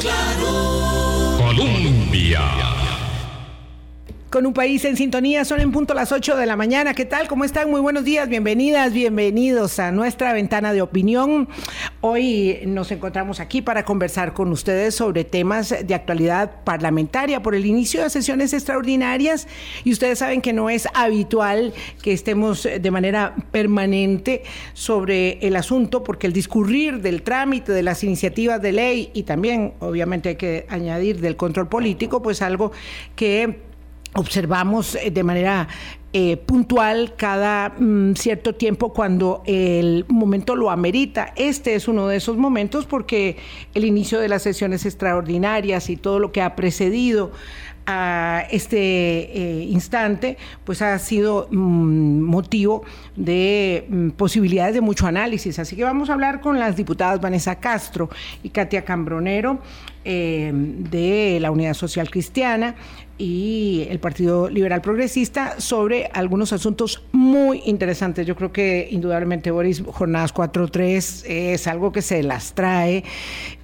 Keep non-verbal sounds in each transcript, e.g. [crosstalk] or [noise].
claro. Colombia. Con un país en sintonía, son en punto las 8 de la mañana. ¿Qué tal? ¿Cómo están? Muy buenos días, bienvenidas, bienvenidos a nuestra ventana de opinión. Hoy nos encontramos aquí para conversar con ustedes sobre temas de actualidad parlamentaria por el inicio de sesiones extraordinarias y ustedes saben que no es habitual que estemos de manera permanente sobre el asunto porque el discurrir del trámite de las iniciativas de ley y también obviamente hay que añadir del control político, pues algo que observamos eh, de manera eh, puntual cada mm, cierto tiempo cuando el momento lo amerita. Este es uno de esos momentos porque el inicio de las sesiones extraordinarias y todo lo que ha precedido a este eh, instante, pues ha sido mm, motivo de mm, posibilidades de mucho análisis. Así que vamos a hablar con las diputadas Vanessa Castro y Katia Cambronero de la Unidad Social Cristiana, y el Partido Liberal Progresista sobre algunos asuntos muy interesantes. Yo creo que indudablemente Boris Jornadas 4.3 es algo que se las trae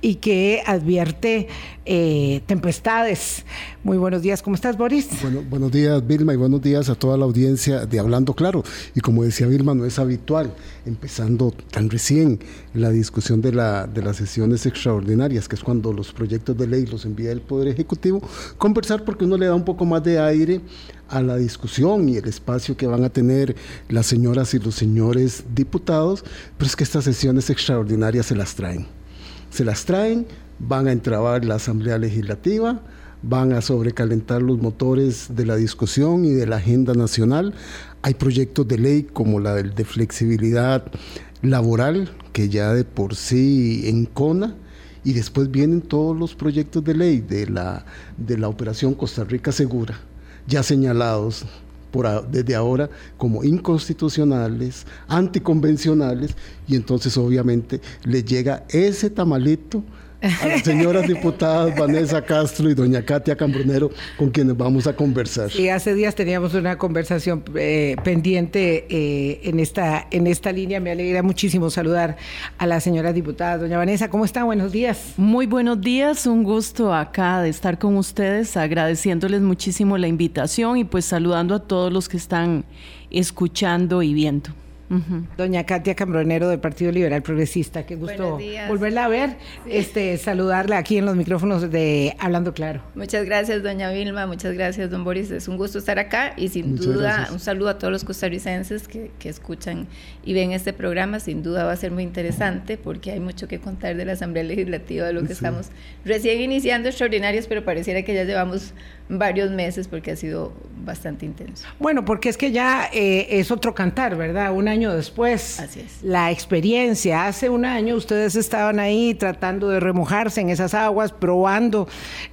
y que advierte eh, tempestades. Muy buenos días, ¿cómo estás Boris? Bueno, buenos días Vilma y buenos días a toda la audiencia de Hablando Claro. Y como decía Vilma, no es habitual, empezando tan recién la discusión de, la, de las sesiones extraordinarias, que es cuando los proyectos de ley los envía el Poder Ejecutivo, conversar porque uno le da un poco más de aire a la discusión y el espacio que van a tener las señoras y los señores diputados, pero es que estas sesiones extraordinarias se las traen. Se las traen, van a entrabar la Asamblea Legislativa, van a sobrecalentar los motores de la discusión y de la agenda nacional. Hay proyectos de ley como la del de flexibilidad laboral, que ya de por sí encona, y después vienen todos los proyectos de ley de la, de la Operación Costa Rica Segura, ya señalados por, desde ahora como inconstitucionales, anticonvencionales, y entonces obviamente le llega ese tamalito a las señoras diputadas Vanessa Castro y doña Katia Cambronero, con quienes vamos a conversar. Sí, hace días teníamos una conversación eh, pendiente eh, en, esta, en esta línea. Me alegra muchísimo saludar a la señora diputada. Doña Vanessa, ¿cómo está? Buenos días. Muy buenos días, un gusto acá de estar con ustedes, agradeciéndoles muchísimo la invitación y pues saludando a todos los que están escuchando y viendo. Doña Katia Cambronero del Partido Liberal Progresista, qué gusto volverla a ver, este, saludarla aquí en los micrófonos de Hablando Claro. Muchas gracias, doña Vilma, muchas gracias, don Boris, es un gusto estar acá y sin duda un saludo a todos los costarricenses que, que, escuchan y ven este programa, sin duda va a ser muy interesante porque hay mucho que contar de la Asamblea Legislativa, de lo que estamos recién iniciando extraordinarios, pero pareciera que ya llevamos varios meses porque ha sido bastante intenso. Bueno, porque es que ya eh, es otro cantar, ¿verdad? Un año después. Así es. La experiencia. Hace un año ustedes estaban ahí tratando de remojarse en esas aguas, probando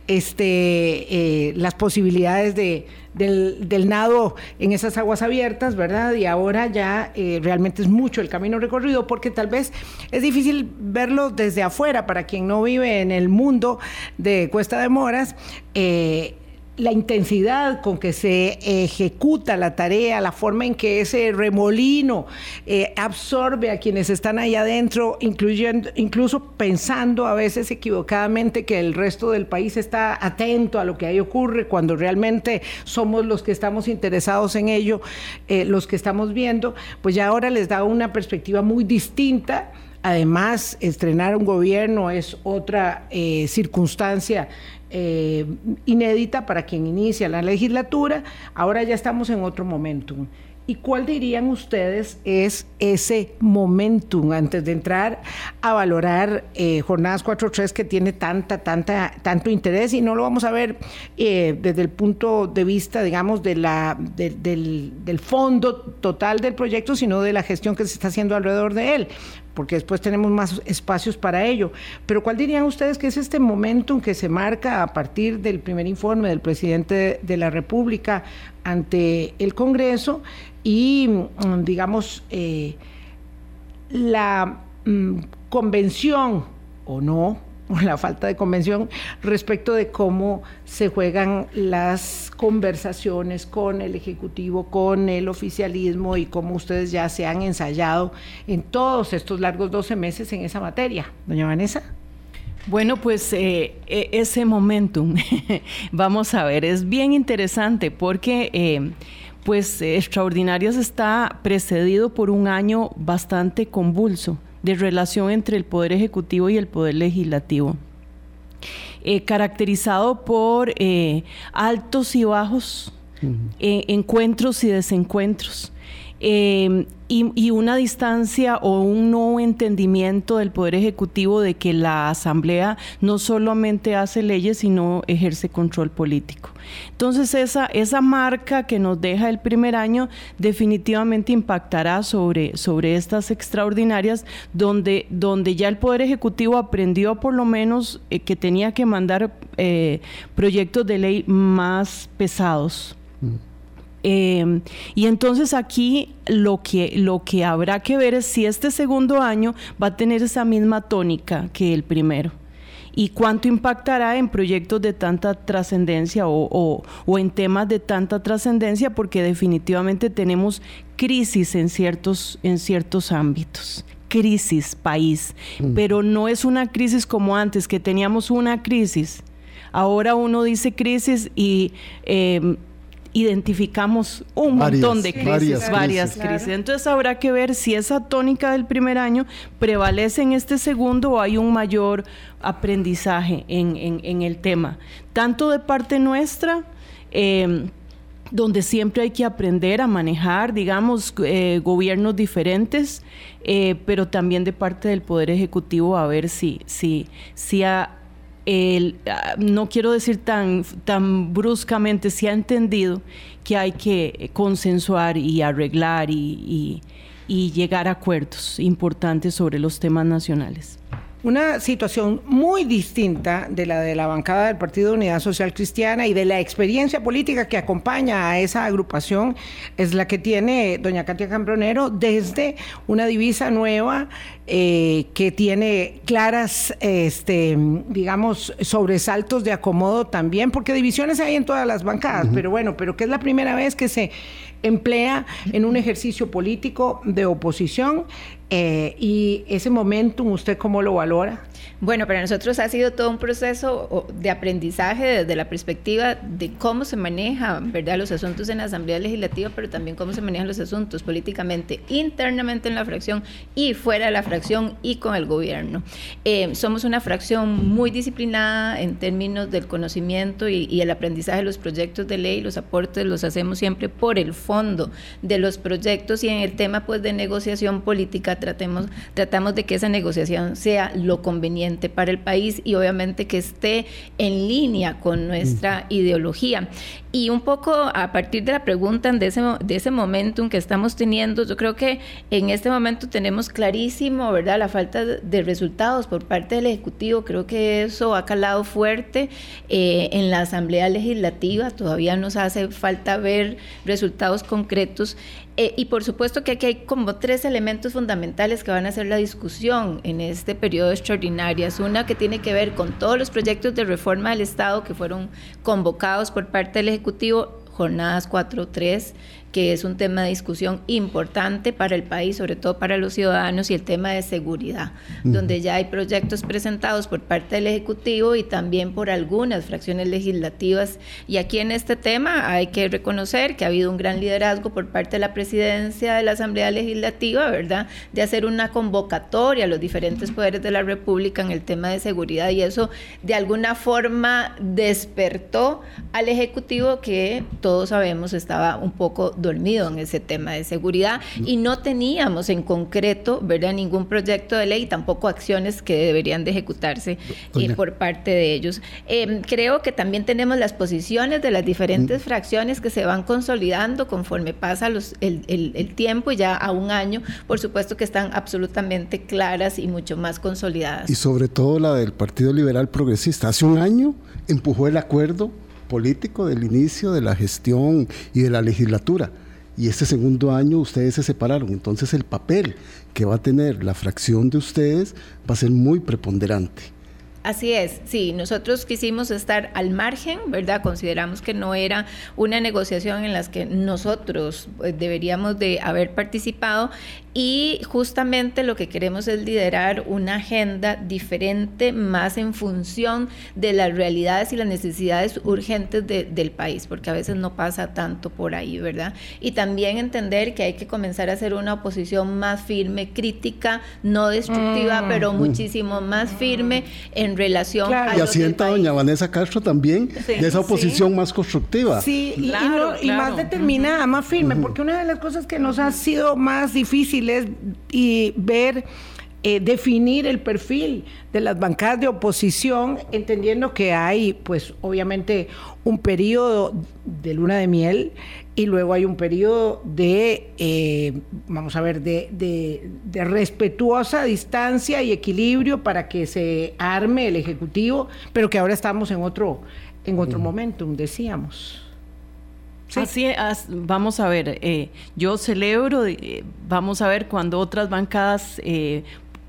este, eh, las posibilidades de, del, nado en esas aguas abiertas, ¿verdad? Y ahora ya eh, realmente es mucho el camino recorrido porque tal vez es difícil verlo desde afuera para quien no vive en el mundo de Cuesta de Moras. Eh, la intensidad con que se ejecuta la tarea, la forma en que ese remolino eh, absorbe a quienes están ahí adentro, incluyendo, incluso pensando a veces equivocadamente que el resto del país está atento a lo que ahí ocurre, cuando realmente somos los que estamos interesados en ello, eh, los que estamos viendo, pues ya ahora les da una perspectiva muy distinta. Además, estrenar un gobierno es otra eh, circunstancia eh, inédita para quien inicia la legislatura. Ahora ya estamos en otro momentum. ¿Y cuál dirían ustedes es ese momentum antes de entrar a valorar eh, Jornadas 4.3 que tiene tanta, tanta, tanto interés? Y no lo vamos a ver eh, desde el punto de vista, digamos, de la, del, del fondo total del proyecto, sino de la gestión que se está haciendo alrededor de él porque después tenemos más espacios para ello. Pero ¿cuál dirían ustedes que es este momentum que se marca a partir del primer informe del presidente de la República ante el Congreso y, mm, digamos, eh, la mm, convención o no la falta de convención respecto de cómo se juegan las conversaciones con el Ejecutivo, con el oficialismo y cómo ustedes ya se han ensayado en todos estos largos 12 meses en esa materia. Doña Vanessa. Bueno, pues eh, e, ese momentum, [laughs] vamos a ver, es bien interesante porque eh, pues Extraordinarias está precedido por un año bastante convulso de relación entre el Poder Ejecutivo y el Poder Legislativo. Eh, caracterizado por altos y bajos, encuentros y desencuentros. Em, y, una distancia o un no entendimiento del Poder Ejecutivo de que la Asamblea no solamente hace leyes, sino ejerce control político. Entonces, esa, esa marca que nos deja el primer año definitivamente impactará sobre, sobre estas extraordinarias, donde, donde ya el Poder Ejecutivo aprendió por lo menos eh, que tenía que mandar eh, proyectos de ley más pesados. Mm. Em, y entonces aquí lo que, lo que habrá que ver es si este segundo año va a tener esa misma tónica que el primero y cuánto impactará en proyectos de tanta trascendencia o, en temas de tanta trascendencia, porque definitivamente tenemos crisis en ciertos, en ciertos ámbitos crisis país, mm. pero no es una crisis como antes, que teníamos una crisis. Ahora uno dice crisis y em, identificamos un montón de crisis, varias, crisis. Entonces habrá que ver si esa tónica del primer año prevalece en este segundo o hay un mayor aprendizaje en, el tema, tanto de parte nuestra, em, donde siempre hay que aprender a manejar, digamos, eh, gobiernos diferentes, eh, pero también de parte del Poder Ejecutivo a ver si, si, si ha Ah, no quiero decir tan, tan bruscamente, se ha entendido que hay que consensuar y arreglar y llegar a acuerdos importantes sobre los temas nacionales. Una situación muy distinta de la de la bancada del Partido de Unidad Social Cristiana y de la experiencia política que acompaña a esa agrupación es la que tiene doña Katia Cambronero desde una divisa nueva eh, que tiene claras, este, digamos, sobresaltos de acomodo también, porque divisiones hay en todas las bancadas, pero bueno, pero que es la primera vez que se emplea en un ejercicio político de oposición eh, y ese momentum, ¿usted cómo lo valora? Bueno, para nosotros ha sido todo un proceso de aprendizaje desde la perspectiva de cómo se manejan ¿verdad? los asuntos en la Asamblea Legislativa, pero también cómo se manejan los asuntos políticamente, internamente en la fracción y fuera de la fracción y con el gobierno. Eh, somos una fracción muy disciplinada en términos del conocimiento y, el aprendizaje de los proyectos de ley, los aportes los hacemos siempre por el fondo de los proyectos y en el tema pues de negociación política tratemos, tratamos de que esa negociación sea lo conveniente para el país y obviamente que esté en línea con nuestra ideología. Y un poco a partir de la pregunta de ese, de ese momentum que estamos teniendo, yo creo que en este momento tenemos clarísimo, ¿verdad?, la falta de resultados por parte del Ejecutivo. Creo que eso ha calado fuerte eh, en la Asamblea Legislativa. Todavía nos hace falta ver resultados concretos. Eh, y por supuesto que aquí hay como tres elementos fundamentales que van a ser la discusión en este periodo extraordinario. Una que tiene que ver con todos los proyectos de reforma del Estado que fueron convocados por parte del Ejecutivo, jornadas 4-3 que es un tema de discusión importante para el país, sobre todo para los ciudadanos, y el tema de seguridad, donde ya hay proyectos presentados por parte del Ejecutivo y también por algunas fracciones legislativas. Y aquí en este tema hay que reconocer que ha habido un gran liderazgo por parte de la presidencia de la Asamblea Legislativa, ¿verdad?, de hacer una convocatoria a los diferentes poderes de la República en el tema de seguridad y eso de alguna forma despertó al Ejecutivo que todos sabemos estaba un poco dormido en ese tema de seguridad y no teníamos en concreto, ¿verdad?, ningún proyecto de ley, tampoco acciones que deberían de ejecutarse eh, por parte de ellos. Em, creo que también tenemos las posiciones de las diferentes mm. fracciones que se van consolidando conforme pasa los, el, el, tiempo, ya a un año, por supuesto que están absolutamente claras y mucho más consolidadas. Y sobre todo la del Partido Liberal Progresista. Hace un año empujó el acuerdo político del inicio de la gestión y de la legislatura. Y este segundo año ustedes se separaron. Entonces el papel que va a tener la fracción de ustedes va a ser muy preponderante. Así es, sí, nosotros quisimos estar al margen, ¿verdad? Consideramos que no era una negociación en la que nosotros eh, deberíamos de haber participado y justamente lo que queremos es liderar una agenda diferente, más en función de las realidades y las necesidades urgentes del país, porque a veces no pasa tanto por ahí, ¿verdad? Y también entender que hay que comenzar a hacer una oposición más firme, crítica, no destructiva, mm. pero muchísimo más firme en relación a... Y asienta doña Vanessa Castro también de esa oposición más constructiva. Sí, y, más determinada, más firme, porque una de las cosas que nos ha sido más difíciles y ver eh, definir el perfil de las bancadas de oposición, entendiendo que hay, pues, obviamente, un periodo de luna de miel y luego hay un periodo de, eh, vamos a ver, de, de, respetuosa distancia y equilibrio para que se arme el Ejecutivo, pero que ahora estamos en otro, en otro momentum, decíamos. Así vamos a ver, eh, yo celebro, vamos a ver cuando otras bancadas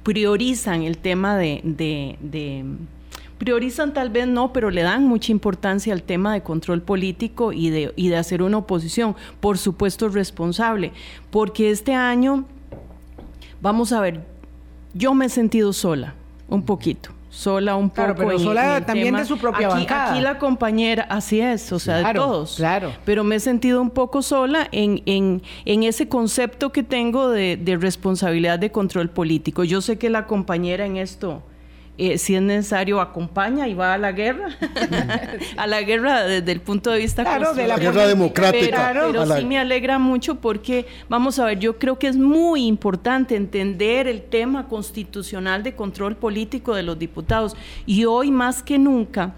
priorizan el tema de, priorizan tal vez no, pero le dan mucha importancia al tema de control político y de, y de hacer una oposición, por supuesto responsable, porque este año, vamos a ver, yo me he sentido sola, un poquito sola un poco. pero sola también de su propia aquí, bancada. Aquí la compañera, así es, o sea, de todos. Claro. Pero me he sentido un poco sola en, en, en ese concepto que tengo de, de, responsabilidad de control político. Yo sé que la compañera en esto eh, si es necesario, acompaña y va a la guerra, [laughs] a la guerra desde el punto de vista claro, de la guerra democrática. Pero, sí me alegra mucho porque, vamos a ver, yo creo que es muy importante entender el tema constitucional de control político de los diputados. Y hoy más que nunca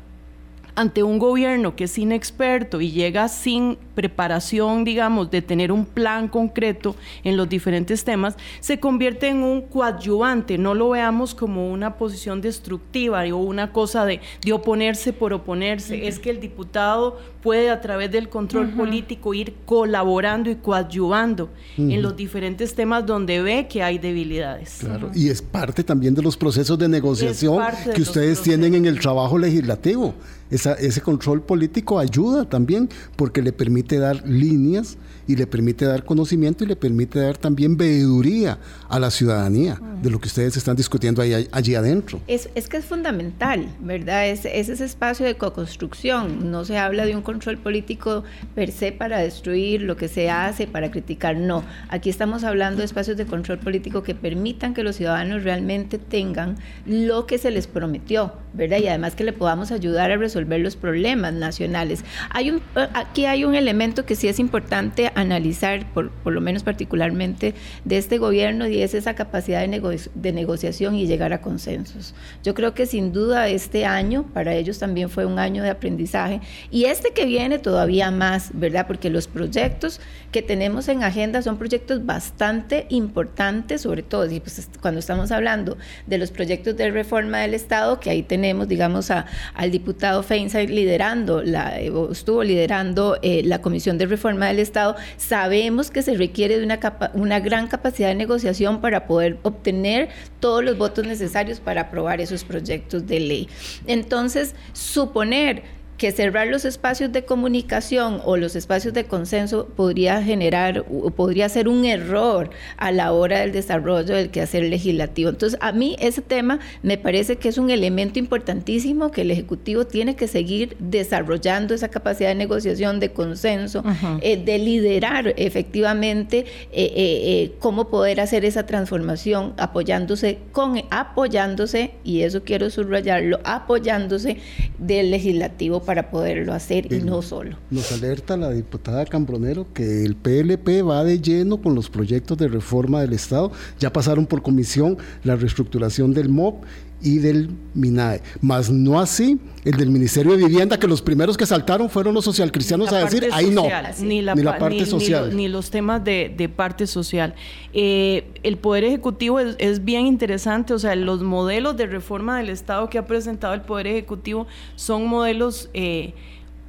ante un gobierno que es inexperto y llega sin preparación, digamos, de tener un plan concreto en los diferentes temas, se convierte en un coadyuvante. No lo veamos como una posición destructiva o una cosa de, de oponerse por oponerse. Es que el diputado puede a través del control político ir colaborando y coadyuvando en los diferentes temas donde ve que hay debilidades. Claro, y es parte también de los procesos de negociación que ustedes tienen en el trabajo legislativo ese control político ayuda también porque le permite dar líneas y le permite dar conocimiento y le permite dar también veeduría a la ciudadanía de lo que ustedes están discutiendo ahí, allí adentro. Es, es que es fundamental, ¿verdad? Es, es ese espacio de co-construcción. No se habla de un control político per se para destruir lo que se hace, para criticar. No, aquí estamos hablando de espacios de control político que permitan que los ciudadanos realmente tengan lo que se les prometió, ¿verdad? Y además que le podamos ayudar a resolver los problemas nacionales. Hay un, aquí hay un elemento que sí es importante analizar, por, por lo menos particularmente de este gobierno, y es esa capacidad de, de negociación y llegar a consensos. Yo creo que sin duda este año para ellos también fue un año de aprendizaje y este que viene todavía más, ¿verdad? Porque los proyectos que tenemos en agenda son proyectos bastante importantes, sobre todo y pues, cuando estamos hablando de los proyectos de reforma del Estado, que ahí tenemos, digamos, a, al diputado Feinstein liderando, la, estuvo liderando eh, la Comisión de Reforma del Estado, sabemos que se requiere de una, una gran capacidad de negociación para poder obtener todos los votos necesarios para aprobar esos proyectos de ley. Entonces, suponer que cerrar los espacios de comunicación o los espacios de consenso podría generar o podría ser un error a la hora del desarrollo del quehacer legislativo. Entonces, a mí ese tema me parece que es un elemento importantísimo que el Ejecutivo tiene que seguir desarrollando esa capacidad de negociación, de consenso, eh, de liderar efectivamente eh, eh, cómo poder hacer esa transformación apoyándose con apoyándose y eso quiero subrayarlo, apoyándose del legislativo para para poderlo hacer y no solo. Nos alerta la diputada Cambronero que el PLP va de lleno con los proyectos de reforma del Estado. Ya pasaron por comisión la reestructuración del MOP y del MINAE, más no así el del Ministerio de Vivienda, que los primeros que saltaron fueron los socialcristianos a decir, ahí no, ni la, parte social. Ni, los temas de, parte social. Eh, el Poder Ejecutivo es, bien interesante, o sea, los modelos de reforma del Estado que ha presentado el Poder Ejecutivo son modelos... Eh,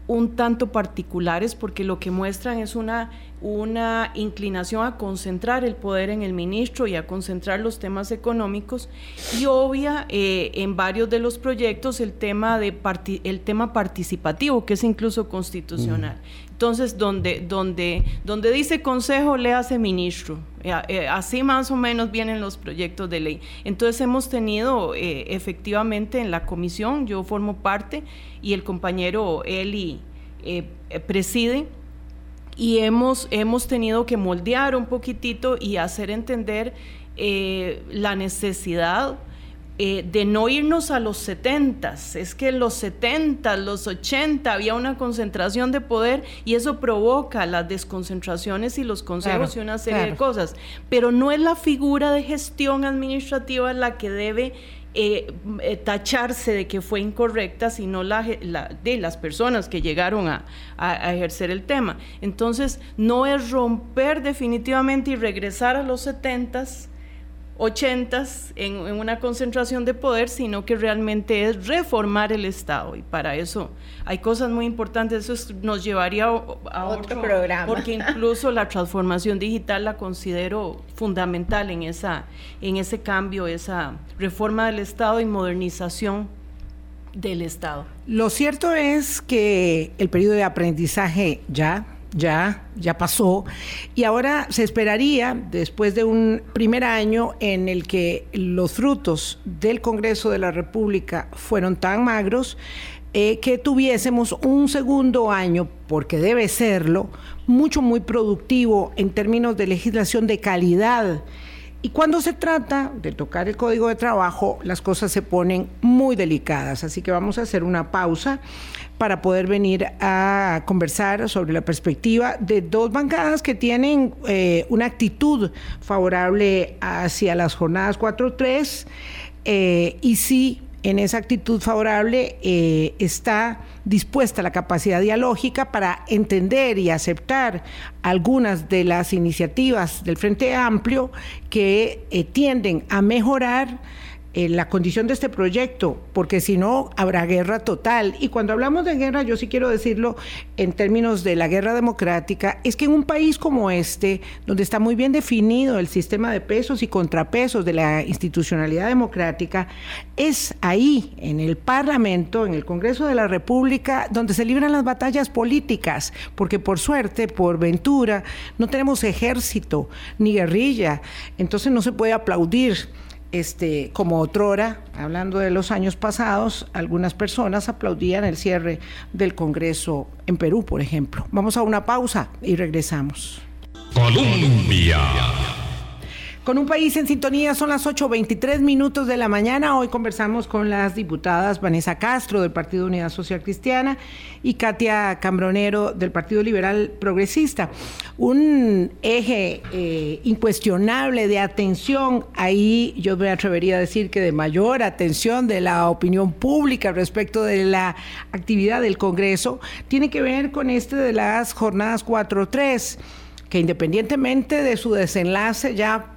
un tanto particulares porque lo que muestran es una, una inclinación a concentrar el poder en el ministro y a concentrar los temas económicos y obvia eh, en varios de los proyectos el tema, de el tema participativo que es incluso constitucional. Entonces, donde, donde, donde dice consejo, le hace ministro. Eh, eh, así más o menos vienen los proyectos de ley. Entonces, hemos tenido efectivamente en la comisión, yo formo parte, y el compañero Eli preside. Y hemos, hemos tenido que moldear un poquitito y hacer entender eh, la necesidad eh, de no irnos a los 70. Es que en los 70, los 80 había una concentración de poder y eso provoca las desconcentraciones y los consejos y una serie de cosas. Pero no es la figura de gestión administrativa la que debe eh, eh, tacharse de que fue incorrecta, sino la, de las personas que llegaron a, ejercer el tema. Entonces, no es romper definitivamente y regresar a los setentas ochentas en, en, una concentración de poder, sino que realmente es reformar el Estado. Y para eso hay cosas muy importantes. Eso nos llevaría a, otro, programa. Porque incluso la transformación digital la considero fundamental en, esa, en ese cambio, esa reforma del Estado y modernización del Estado. Lo cierto es que el periodo de aprendizaje ya ya, ya pasó, y ahora se esperaría, después de un primer año en el que los frutos del Congreso de la República fueron tan magros, eh, que tuviésemos un segundo año, porque debe serlo, mucho, muy productivo en términos de legislación de calidad. Y cuando se trata de tocar el código de trabajo, las cosas se ponen muy delicadas. Así que vamos a hacer una pausa para poder venir a conversar sobre la perspectiva de dos bancadas que tienen eh, una actitud favorable hacia las jornadas 4-3 eh, y sí en esa actitud favorable eh, está dispuesta la capacidad dialógica para entender y aceptar algunas de las iniciativas del Frente Amplio que tienden a mejorar la condición de este proyecto, porque si no habrá guerra total. Y cuando hablamos de guerra, yo sí quiero decirlo en términos de la guerra democrática, es que en un país como este, donde está muy bien definido el sistema de pesos y contrapesos de la institucionalidad democrática, es ahí, en el Parlamento, en el Congreso de la República, donde se libran las batallas políticas, porque por suerte, por ventura, no tenemos ejército ni guerrilla, entonces no se puede aplaudir este, como otrora, hablando de los años pasados, algunas personas aplaudían el cierre del Congreso en Perú, por ejemplo. Vamos a una pausa y regresamos. Colombia. Con un país en sintonía, son las 8.23 minutos de la mañana. Hoy conversamos con las diputadas Vanessa Castro del Partido Unidad Social Cristiana y Katia Cambronero del Partido Liberal Progresista. Un eje eh, incuestionable de atención, ahí yo me atrevería a decir que de mayor atención de la opinión pública respecto de la actividad del Congreso, tiene que ver con este de las jornadas 4-3 que independientemente de su desenlace ya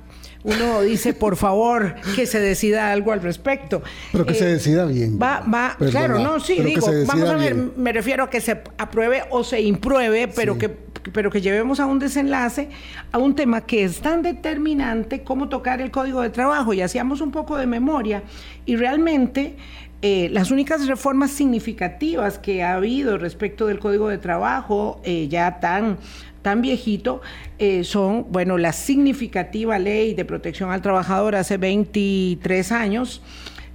uno dice, por favor, que se decida algo al respecto. Pero que se eh, decida bien. Va, va, claro, no, sí, digo, vamos a ver, me refiero a que se apruebe o se impruebe, pero que pero que llevemos a un desenlace a un tema que es tan determinante como tocar el código de trabajo. Y hacíamos un poco de memoria y realmente eh, las únicas reformas significativas que ha habido respecto del código de trabajo, eh, ya tan tan viejito, eh, son, bueno, la significativa ley de protección al trabajador hace 23 años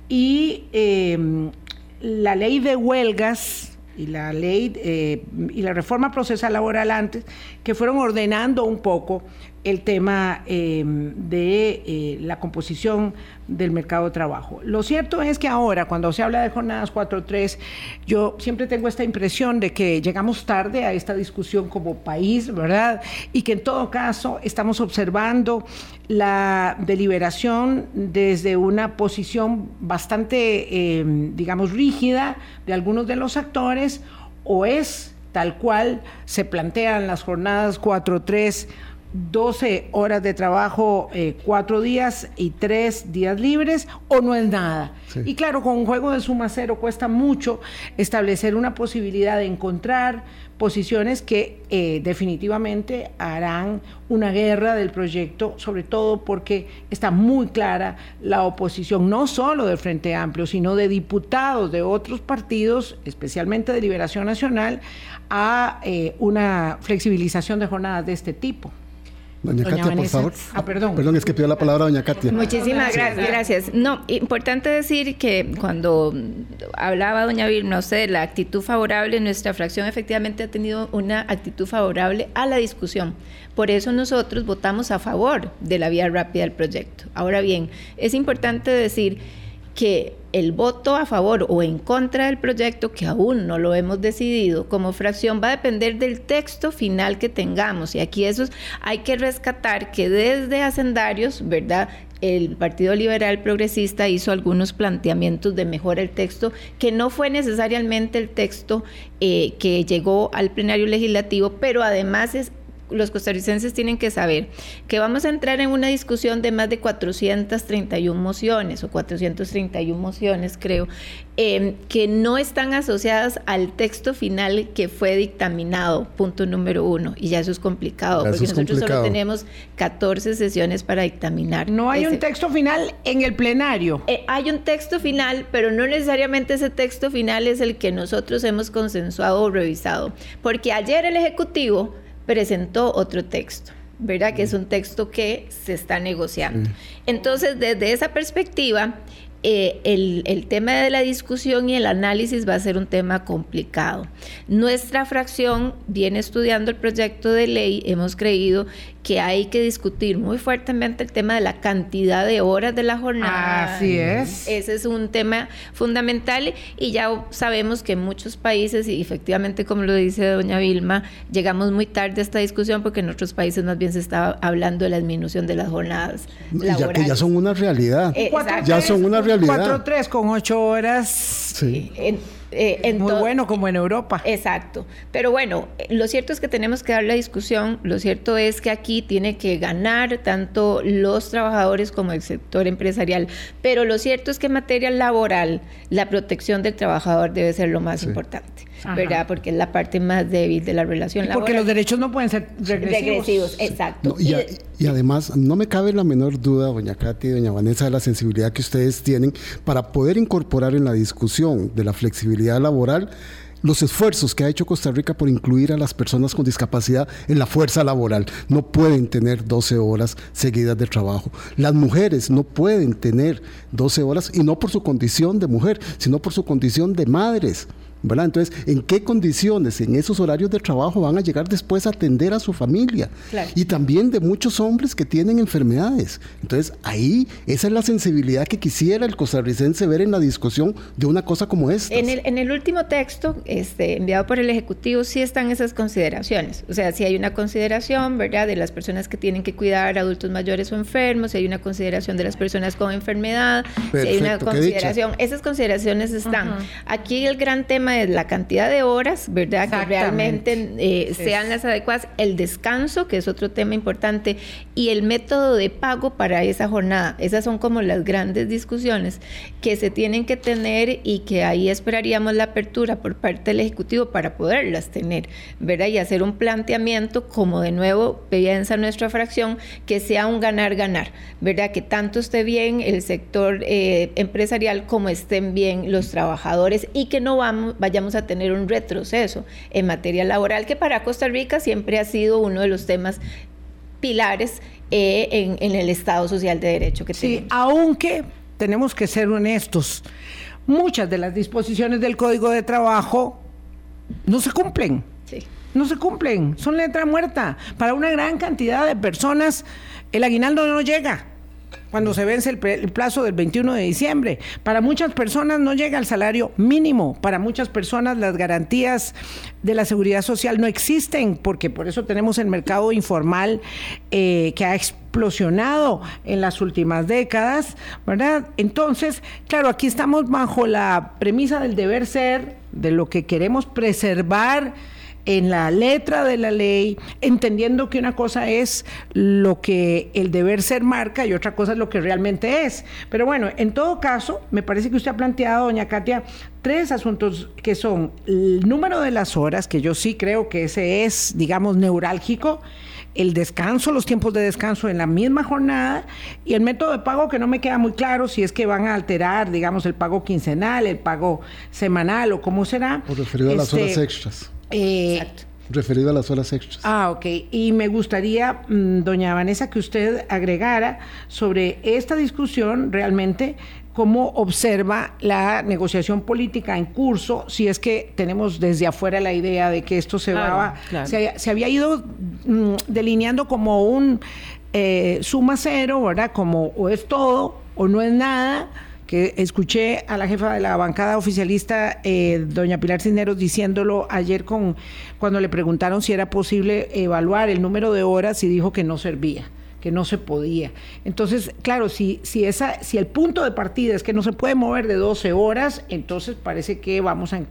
y em, la ley de huelgas y la ley eh, y la reforma procesal laboral antes, que fueron ordenando un poco el tema em, de eh, la composición del mercado de trabajo. Lo cierto es que ahora, cuando se habla de jornadas 4-3, yo siempre tengo esta impresión de que llegamos tarde a esta discusión como país, ¿verdad? Y que en todo caso estamos observando la deliberación desde una posición bastante, em, digamos, rígida de algunos de los actores, o es tal cual se plantean las jornadas 4-3 12 horas de trabajo, eh, cuatro días y tres días libres, o no es nada. Y claro, con un juego de suma cero cuesta mucho establecer una posibilidad de encontrar posiciones que eh, definitivamente harán una guerra del proyecto, sobre todo porque está muy clara la oposición, no solo del Frente Amplio, sino de diputados de otros partidos, especialmente de Liberación Nacional, a eh, una flexibilización de jornadas de este tipo. Doña, Katia, por favor. Ah, perdón. Perdón, es que pidió la palabra doña Katia. Muchísimas gracias. No, importante decir que cuando hablaba doña Vilma, no sé, la actitud favorable, nuestra fracción efectivamente ha tenido una actitud favorable a la discusión. Por eso nosotros votamos a favor de la vía rápida del proyecto. Ahora bien, es importante decir que el voto a favor o en contra del proyecto, que aún no lo hemos decidido como fracción, va a depender del texto final que tengamos. Y aquí eso hay que rescatar que desde Hacendarios, ¿verdad? el Partido Liberal Progresista hizo algunos planteamientos de mejora del texto, que no fue necesariamente el texto eh, que llegó al plenario legislativo, pero además es los costarricenses tienen que saber que vamos a entrar en una discusión de más de 431 mociones o 431 mociones, creo, em, que no están asociadas al texto final que fue dictaminado, punto número uno. Y ya eso es complicado, porque nosotros solo tenemos 14 sesiones para dictaminar. No hay un texto final en el plenario. Eh, hay un texto final, pero no necesariamente ese texto final es el que nosotros hemos consensuado o revisado. Porque ayer el Ejecutivo presentó otro texto, ¿verdad? Que es un texto que se está negociando. Entonces, desde esa perspectiva, eh, el, el, tema de la discusión y el análisis va a ser un tema complicado. Nuestra fracción viene estudiando el proyecto de ley, hemos creído que hay que discutir muy fuertemente el tema de la cantidad de horas de la jornada. Así es. Ese es un tema fundamental y ya sabemos que en muchos países, y efectivamente como lo dice doña Vilma, llegamos muy tarde a esta discusión porque en otros países más bien se está hablando de la disminución de las jornadas. Ya que ya son una realidad. ya son una realidad. 4-3 con 8 horas. Sí. Eh, Muy bueno como en Europa. Exacto. Pero bueno, lo cierto es que tenemos que dar la discusión. Lo cierto es que aquí tiene que ganar tanto los trabajadores como el sector empresarial. Pero lo cierto es que en materia laboral, la protección del trabajador debe ser lo más importante. ¿Verdad? Porque es la parte más débil de la relación laboral. Porque los derechos no pueden ser regresivos. exacto. y, además, no me cabe la menor duda, doña Katy y doña Vanessa, de la sensibilidad que ustedes tienen para poder incorporar en la discusión de la flexibilidad laboral los esfuerzos que ha hecho Costa Rica por incluir a las personas con discapacidad en la fuerza laboral. No pueden tener 12 horas seguidas de trabajo. Las mujeres no pueden tener 12 horas y no por su condición de mujer, sino por su condición de madres. Entonces, ¿en qué condiciones en esos horarios de trabajo van a llegar después a atender a su familia? Y también de muchos hombres que tienen enfermedades. Entonces, ahí esa es la sensibilidad que quisiera el costarricense ver en la discusión de una cosa como esta. En el, en el último texto este, enviado por el Ejecutivo sí están esas consideraciones. O sea, si hay una consideración, ¿verdad?, de las personas que tienen que cuidar a adultos mayores o enfermos, si hay una consideración de las personas con enfermedad, si hay una consideración, esas consideraciones están. Aquí el gran tema es la cantidad de horas, ¿verdad? Que realmente eh, sean las adecuadas, el descanso, que es otro tema importante, y el método de pago para esa jornada. Esas son como las grandes discusiones que se tienen que tener y que ahí esperaríamos la apertura por parte del Ejecutivo para poderlas tener, ¿verdad? Y hacer un planteamiento, como de nuevo piensa nuestra fracción, que sea un ganar-ganar, ¿verdad? Que tanto esté bien el sector eh, empresarial como estén bien los trabajadores y que no vamos, vayamos a tener un retroceso en materia laboral, que para Costa Rica siempre ha sido uno de los temas pilares eh, en, el Estado Social de Derecho que sí, Aunque tenemos que ser honestos, muchas de las disposiciones del Código de Trabajo no se cumplen. No se cumplen, son letra muerta. Para una gran cantidad de personas el aguinaldo no llega cuando se vence el, plazo del 21 de diciembre. Para muchas personas no llega el salario mínimo, para muchas personas las garantías de la seguridad social no existen, porque por eso tenemos el mercado informal eh, que ha explosionado en las últimas décadas, ¿verdad? Entonces, claro, aquí estamos bajo la premisa del deber ser, de lo que queremos preservar en la letra de la ley, entendiendo que una cosa es lo que el deber ser marca y otra cosa es lo que realmente es. Pero bueno, en todo caso, me parece que usted ha planteado, doña Katia, tres asuntos que son el número de las horas, que yo sí creo que ese es, digamos, neurálgico, el descanso, los tiempos de descanso en la misma jornada y el método de pago que no me queda muy claro si es que van a alterar, digamos, el pago quincenal, el pago semanal o cómo será. O referido a las horas este, extras. Eh, Exacto. Referido a las horas extras. Ah, ok. Y me gustaría, mm, doña Vanessa, que usted agregara sobre esta discusión realmente cómo observa la negociación política en curso, si es que tenemos desde afuera la idea de que esto se, se, había ido mm, delineando como un eh, suma cero, ¿verdad? Como o es todo o no es nada que escuché a la jefa de la bancada oficialista, eh, doña Pilar Cisneros, diciéndolo ayer con cuando le preguntaron si era posible evaluar el número de horas y dijo que no servía que no se podía. Entonces, claro, si, si, esa, si el punto de partida es que no se puede mover de 12 horas, entonces parece que vamos a,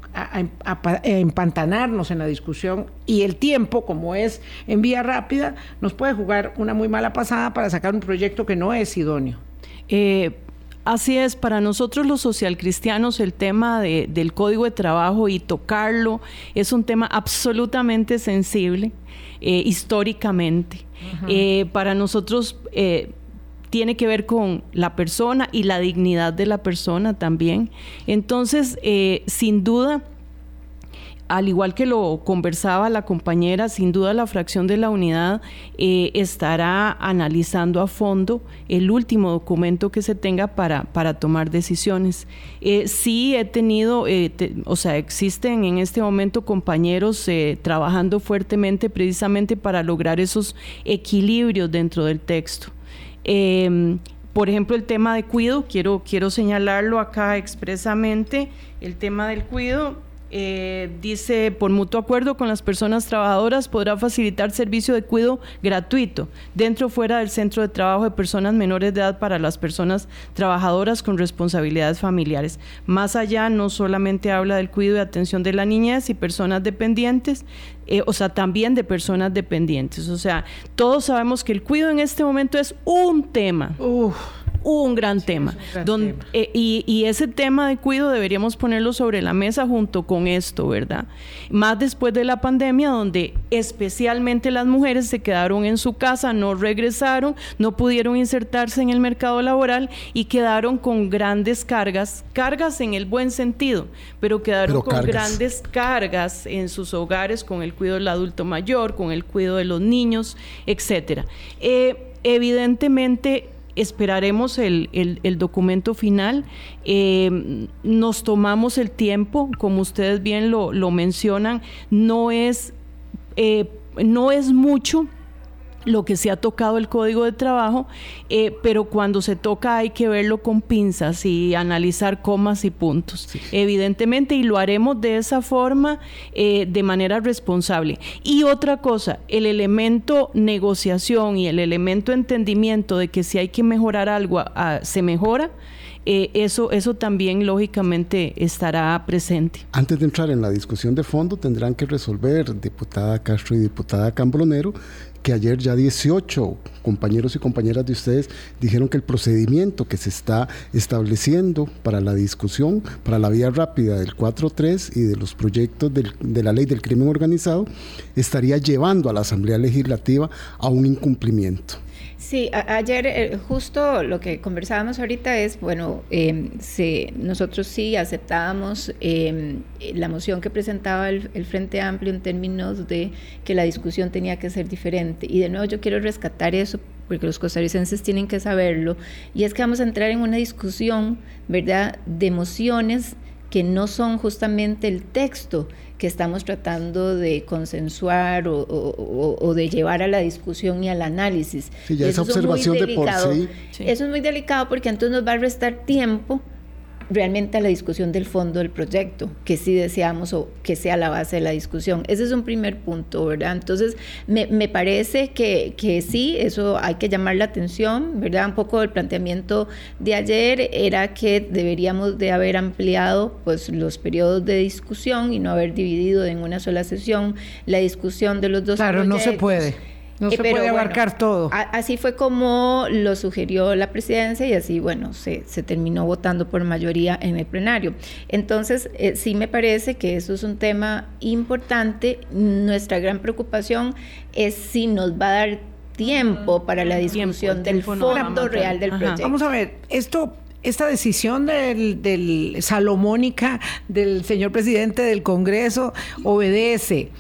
empantanarnos en la discusión y el tiempo, como es en vía rápida, nos puede jugar una muy mala pasada para sacar un proyecto que no es idóneo. Eh, Así es, para nosotros los socialcristianos el tema del código de trabajo y tocarlo es un tema absolutamente sensible eh, históricamente. Eh, para nosotros eh, tiene que ver con la persona y la dignidad de la persona también. Entonces, sin duda, al igual que lo conversaba la compañera, sin duda la fracción de la unidad eh, estará analizando a fondo el último documento que se tenga para, para tomar decisiones. Eh, sí he tenido, eh, o sea, existen en este momento compañeros trabajando fuertemente precisamente para lograr esos equilibrios dentro del texto. Em, por ejemplo, el tema de cuido, quiero, quiero señalarlo acá expresamente, el tema del cuido eh, dice, por mutuo acuerdo con las personas trabajadoras podrá facilitar servicio de cuidado gratuito dentro o fuera del centro de trabajo de personas menores de edad para las personas trabajadoras con responsabilidades familiares. Más allá, no solamente habla del cuidado y atención de la niñez y personas dependientes, eh, o sea, también de personas dependientes. O sea, todos sabemos que el cuidado en este momento es un tema un gran tema. Eh, y, ese tema de cuidado deberíamos ponerlo sobre la mesa junto con esto, ¿verdad? Más después de la pandemia, donde especialmente las mujeres se quedaron en su casa, no regresaron, no pudieron insertarse en el mercado laboral y quedaron con grandes cargas, cargas en el buen sentido, pero quedaron con grandes cargas en sus hogares con el cuidado del adulto mayor, con el cuidado de los niños, etcétera. Eh, evidentemente, esperaremos el, documento final. Eh, nos tomamos el tiempo, como ustedes bien lo, mencionan, no es, eh, no es mucho lo que se ha tocado el código de trabajo, eh, pero cuando se toca hay que verlo con pinzas y analizar comas y puntos, evidentemente, y lo haremos de esa forma, eh, de manera responsable. Y otra cosa, el elemento negociación y el elemento entendimiento de que si hay que mejorar algo, se mejora. Eh, eso, eso también lógicamente estará presente. Antes de entrar en la discusión de fondo, tendrán que resolver, diputada Castro y diputada Cambronero, que ayer ya 18 compañeros y compañeras de ustedes dijeron que el procedimiento que se está estableciendo para la discusión, para la vía rápida del 4.3 y de los proyectos de la ley del crimen organizado, estaría llevando a la Asamblea Legislativa a un incumplimiento. Sí, ayer eh, justo lo que conversábamos ahorita es, bueno, em, nosotros sí aceptábamos em, la moción que presentaba el, Frente Amplio en términos de que la discusión tenía que ser diferente. Y de nuevo yo quiero rescatar eso porque los costarricenses tienen que saberlo, y es que vamos a entrar en una discusión, ¿verdad?, de emociones que no son justamente el texto que estamos tratando de consensuar o, de llevar a la discusión y al análisis. esa observación de por sí. Eso es muy delicado porque entonces nos va a restar tiempo realmente a la discusión del fondo del proyecto, que sí deseamos o que sea la base de la discusión. Ese es un primer punto, ¿verdad? Entonces, me, me parece que, que, sí, eso hay que llamar la atención, ¿verdad? Un poco el planteamiento de ayer era que deberíamos de haber ampliado pues los periodos de discusión y no haber dividido en una sola sesión la discusión de los dos Claro, no se puede. No eh, se puede abarcar todo. así fue como lo sugirió la presidencia y así, bueno, se, se terminó votando por mayoría en el plenario. Entonces, eh, sí me parece que eso es un tema importante. Nuestra gran preocupación es si nos va a dar tiempo para la discusión del fondo real del proyecto. Vamos a ver, esto esta decisión del, del, salomónica del señor presidente del Congreso obedece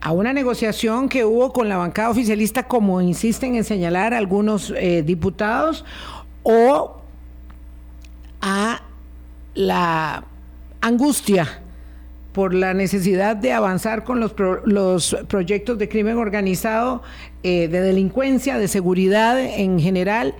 a una negociación que hubo con la bancada oficialista, como insisten en señalar algunos eh, diputados, o a la angustia por la necesidad de avanzar con los, los proyectos de crimen organizado, eh, de delincuencia, de seguridad en general,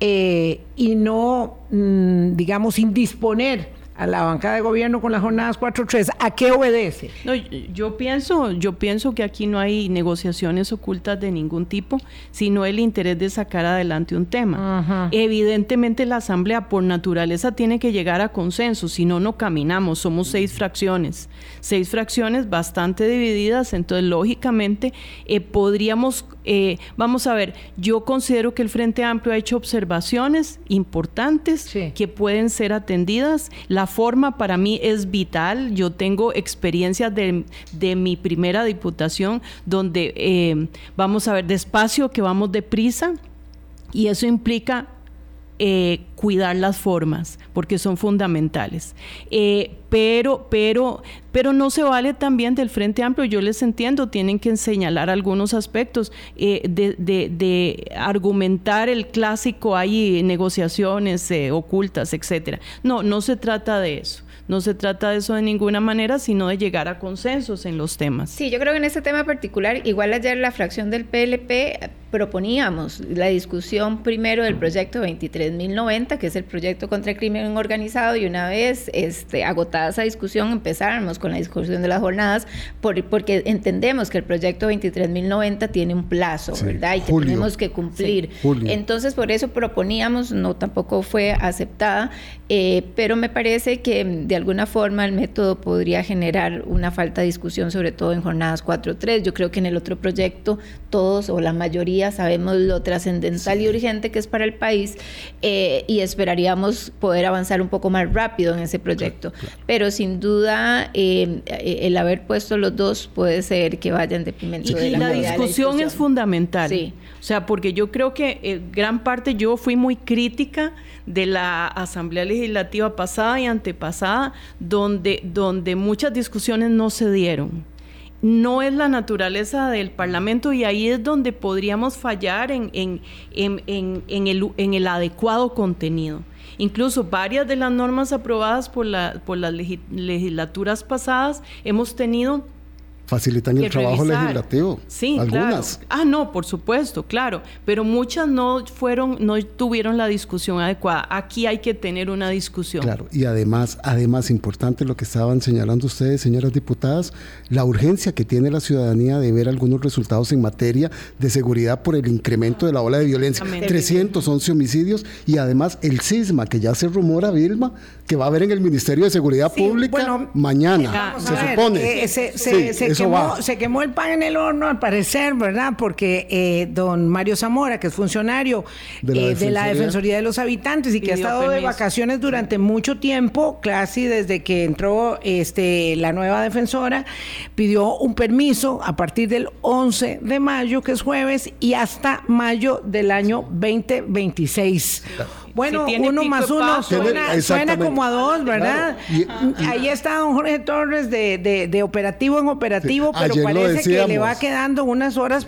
eh, y no, mm, digamos, indisponer a la bancada de gobierno con las jornadas 4-3, ¿a qué obedece? No, yo pienso, yo pienso que aquí no hay negociaciones ocultas de ningún tipo, sino el interés de sacar adelante un tema. Evidentemente la Asamblea por naturaleza tiene que llegar a consenso, si no, no caminamos, somos seis fracciones, seis fracciones bastante divididas, entonces lógicamente eh, podríamos, eh, vamos a ver, yo considero que el Frente Amplio ha hecho observaciones importantes que pueden ser atendidas. La forma para mí es vital. Yo tengo experiencias de, mi primera diputación donde eh, vamos a ver despacio, que vamos deprisa, y eso implica eh, cuidar las formas porque son fundamentales. Eh, pero, pero, pero no se vale también del Frente Amplio, yo les entiendo, tienen que señalar algunos aspectos de, de, argumentar el clásico, hay negociaciones ocultas, etcétera. No, no se trata de eso. No se trata de eso de ninguna manera, sino de llegar a consensos en los temas. Sí, yo creo que en este tema particular, igual ayer la fracción del PLP proponíamos la discusión primero del proyecto 23.090, que es el proyecto contra el crimen organizado, y una vez este, agotada esa discusión empezáramos con la discusión de las jornadas, porque entendemos que el proyecto 23.090 tiene un plazo, ¿verdad? Y que tenemos que cumplir. Entonces, por eso proponíamos, no tampoco fue aceptada, eh, pero me parece que de alguna forma el método podría generar una falta de discusión, sobre todo en jornadas 4-3. Yo creo que en el otro proyecto todos o la mayoría sabemos lo trascendental y urgente que es para el país eh, y esperaríamos poder avanzar un poco más rápido en ese proyecto. Pero sin duda eh, el haber puesto los dos puede ser que vayan de y, la, discusión es fundamental. O sea, porque yo creo que eh, gran parte yo fui muy crítica de la Asamblea Legislativa pasada y antepasada, donde, donde muchas discusiones no se dieron. No es la naturaleza del Parlamento y ahí es donde podríamos fallar en, en, en, el, en el adecuado contenido. Incluso varias de las normas aprobadas por, la, por las legislaturas pasadas hemos tenido facilitan el trabajo legislativo. Sí, algunas. Claro. Ah, no, por supuesto, claro, pero muchas no fueron, no tuvieron la discusión adecuada. Aquí hay que tener una discusión. Claro, y además, además importante lo que estaban señalando ustedes, señoras diputadas, la urgencia que tiene la ciudadanía de ver algunos resultados en materia de seguridad por el incremento de la ola de violencia, 311 homicidios y además el cisma que ya se rumora, Vilma, que va a haber en el Ministerio de Seguridad Pública mañana, se supone. Eh, se, quemó, el pan en el horno, al parecer, ¿verdad? Porque eh, don Mario Zamora, que es funcionario de la, eh, Defensoría. De los Habitantes y que ha estado de vacaciones durante mucho tiempo, casi desde que entró este, la nueva defensora, pidió un permiso a partir del 11 de mayo, que es jueves, y hasta mayo del año 2026. Bueno, uno más uno suena, como a dos, ¿verdad? Ahí está don Jorge Torres de, de, operativo en operativo, pero parece que le va quedando unas horas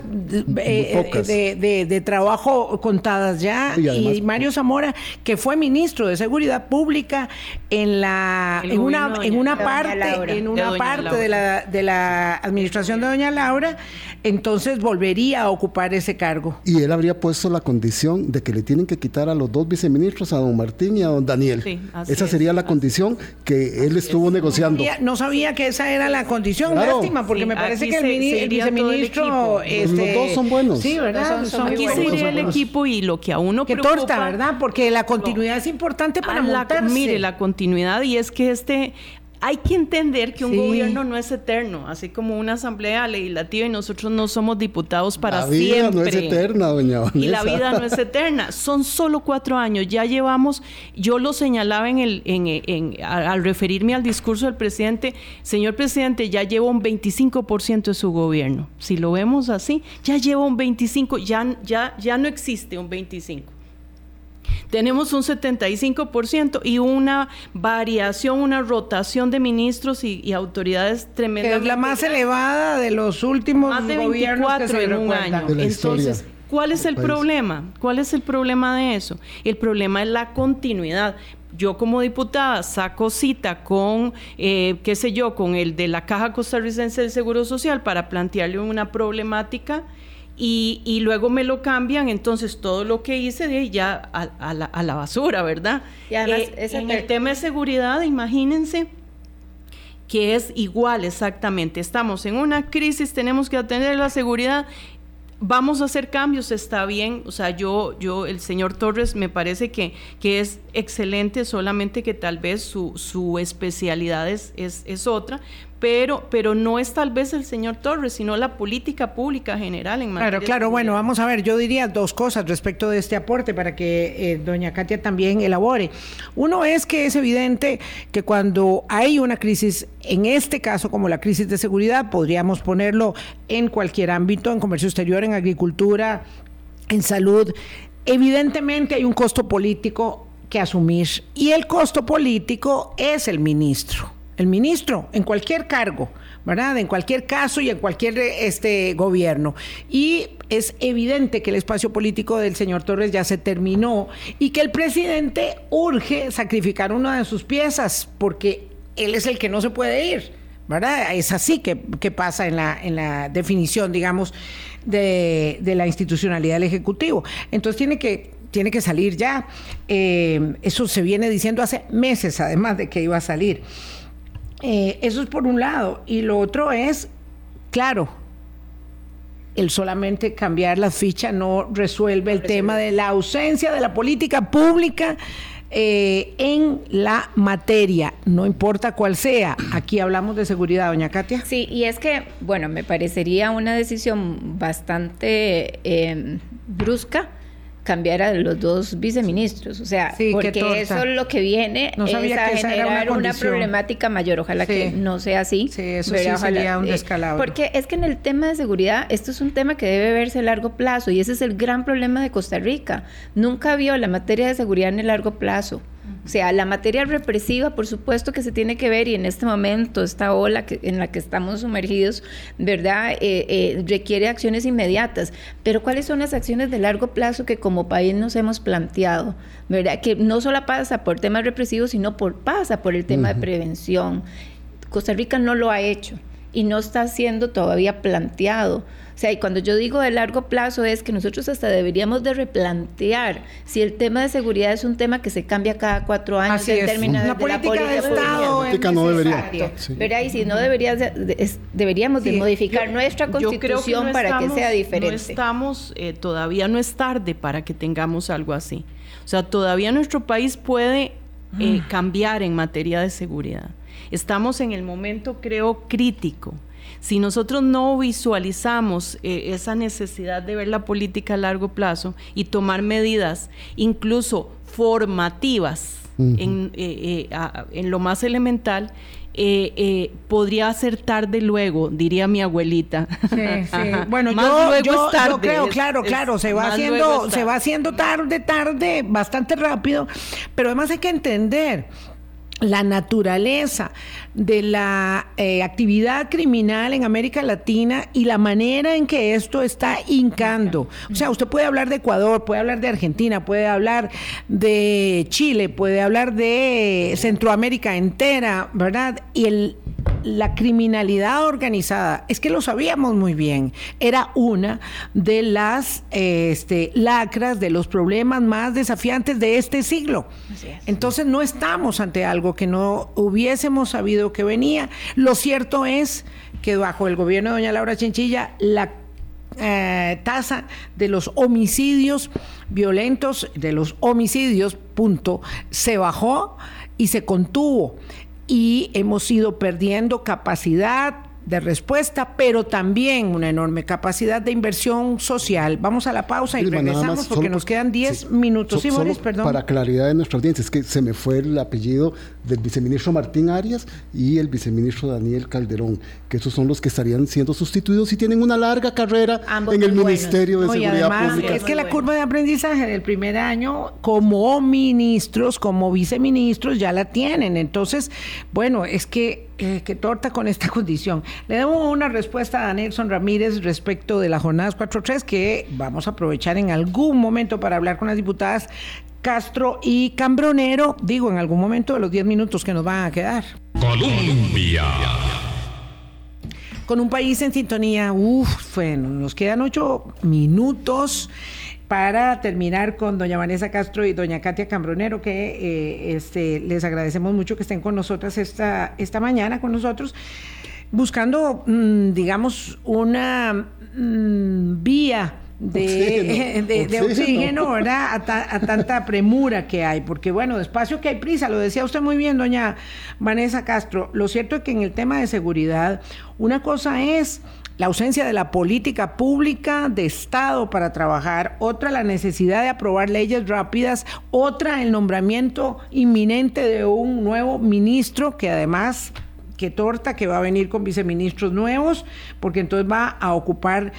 eh, de, trabajo contadas ya. Y, Mario Zamora, que fue ministro de Seguridad Pública en la en una, en una parte, en una parte de la, de la administración de doña Laura, entonces volvería a ocupar ese cargo. Y él habría puesto la condición de que le tienen que quitar a los dos viceministros viceministros, a don Martín y a don Daniel. esa sería la condición que él estuvo negociando. No sabía, que esa era la condición, lástima, porque me parece que el, viceministro... Este, los dos son buenos. Sí, ¿verdad? aquí sería el equipo y lo que a uno que torta, ¿verdad? Porque la continuidad es importante para montarse. mire, la continuidad y es que este hay que entender que un gobierno no es eterno, así como una asamblea legislativa y nosotros no somos diputados para siempre. La vida no es eterna, doña Vanessa. Y la vida no es [laughs] eterna. Son solo cuatro años. Ya llevamos, yo lo señalaba en el, en, al referirme al discurso del presidente, señor presidente, ya lleva un 25% de su gobierno. Si lo vemos así, ya lleva un 25, ya, ya, ya no existe un 25 tenemos un 75% y una variación, una rotación de ministros y, autoridades tremenda. es la más elevada de los últimos más de 24 en un año. Entonces, ¿cuál es el problema? ¿Cuál es el problema de eso? El problema es la continuidad yo como diputada saco cita con, eh, qué sé yo, con el de la Caja Costarricense del Seguro Social para plantearle una problemática y, luego me lo cambian, entonces todo lo que hice de ya a, la, basura, ¿verdad? Y además, eh, en el tema de seguridad, imagínense que es igual exactamente. Estamos en una crisis, tenemos que atender la seguridad vamos a hacer cambios, está bien. O sea, yo, yo, el señor Torres me parece que, que es excelente, solamente que tal vez su, su especialidad es, es, otra, pero, pero no es tal vez el señor Torres, sino la política pública general en materia. Claro, claro, bueno, vamos a ver, yo diría dos cosas respecto de este aporte para que eh, doña Katia también elabore. Uno es que es evidente que cuando hay una crisis, en este caso como la crisis de seguridad, podríamos ponerlo en cualquier ámbito, en comercio exterior, en agricultura, en salud, evidentemente hay un costo político que asumir y el costo político es el ministro el ministro, en cualquier cargo, ¿verdad? En cualquier caso y en cualquier este, gobierno. Y es evidente que el espacio político del señor Torres ya se terminó y que el presidente urge sacrificar una de sus piezas porque él es el que no se puede ir. ¿verdad? Es así que, pasa en la, en la definición, digamos, de, la institucionalidad del Ejecutivo. Entonces tiene que, tiene que salir ya. Eh, eso se viene diciendo hace meses, además de que iba a salir. Eh, eso es por un lado. Y lo otro es, claro, el solamente cambiar la ficha no resuelve el tema de la ausencia de la política pública eh, en la materia, no importa cuál sea. Aquí hablamos de seguridad, doña Katia. Sí, y es que, bueno, me parecería una decisión bastante eh, brusca cambiar a los dos viceministros, o sea, porque eso es lo que viene es a generar una, problemática mayor, ojalá que no sea así. Sí, eso sí sería un eh, descalabro. porque es que en el tema de seguridad, esto es un tema que debe verse a largo plazo y ese es el gran problema de Costa Rica. Nunca vio la materia de seguridad en el largo plazo. O sea, la materia represiva, por supuesto que se tiene que ver y en este momento, esta ola que, en la que estamos sumergidos, ¿verdad? Eh, eh, requiere acciones inmediatas. Pero ¿cuáles son las acciones de largo plazo que como país nos hemos planteado? ¿Verdad? Que no solo pasa por temas represivos, sino por, pasa por el tema de prevención. Costa Rica no lo ha hecho y no está siendo todavía planteado. O sea, y cuando yo digo de largo plazo es que nosotros hasta deberíamos de replantear si el tema de seguridad es un tema que se cambia cada cuatro años Así en términos de, política la política de Estado. Política no debería. ¿verdad? Y si no debería deberíamos de modificar nuestra constitución para que sea diferente. No estamos, eh, todavía no es tarde para que tengamos algo así. O sea, todavía nuestro país puede eh, ah. cambiar en materia de seguridad. Estamos en el momento, creo, crítico si nosotros no visualizamos eh, esa necesidad de ver la política a largo plazo y tomar medidas, incluso formativas, en, eh, eh, en, lo más elemental, podría ser tarde luego, diría mi abuelita. Sí, sí. [laughs] Bueno, yo, yo, creo, claro, claro, se va haciendo, se va haciendo tarde, tarde, bastante rápido, pero además hay que entender la naturaleza de la eh, actividad criminal en América Latina y la manera en que esto está hincando. O sea, usted puede hablar de Ecuador, puede hablar de Argentina, puede hablar de Chile, puede hablar de Centroamérica entera, ¿verdad? Y el la criminalidad organizada, es que lo sabíamos muy bien, era una de las este, lacras, de los problemas más desafiantes de este siglo. Entonces no estamos ante algo que no hubiésemos sabido que venía. Lo cierto es que bajo el gobierno de doña Laura Chinchilla, la eh, tasa de los homicidios violentos, de los homicidios, punto, se bajó y se contuvo. Y hemos ido perdiendo capacidad, de respuesta, pero también una enorme capacidad de inversión social. Vamos a la pausa y regresamos porque nos quedan 10 minutos. sí, Boris, perdón. Para claridad de nuestra audiencia, es que se me fue el apellido del viceministro Martín Arias y el viceministro Daniel Calderón, que esos son los que estarían siendo sustituidos y tienen una larga carrera en el Ministerio de Seguridad Pública. Es que la curva de aprendizaje del primer año, como ministros, como viceministros, ya la tienen. Entonces, bueno, es que eh, que torta con esta [laughs] condición. Le damos una respuesta a Nelson Ramírez respecto de las jornadas 4-3 que vamos a aprovechar en algún momento para hablar con las diputadas Castro y Cambronero, digo, en algún momento de los 10 minutos que nos van a quedar. Colombia. Con un país en sintonía, uff, bueno, nos quedan 8 minutos para terminar con doña Vanessa Castro y doña Katia Cambronero, que eh, este, les agradecemos mucho que estén con nosotras esta, esta mañana, con nosotros, buscando, mm, digamos, una mm, vía de oxígeno, [laughs] ¿verdad? A, tanta premura que hay, porque bueno, despacio que hay prisa, lo decía usted muy bien, doña Vanessa Castro. Lo cierto es que en el tema de seguridad, una cosa es la ausencia de la política pública de Estado para trabajar, otra la necesidad de aprobar leyes rápidas, otra el nombramiento inminente de un nuevo ministro que además que torta que va a venir con viceministros nuevos, porque entonces va a ocupar,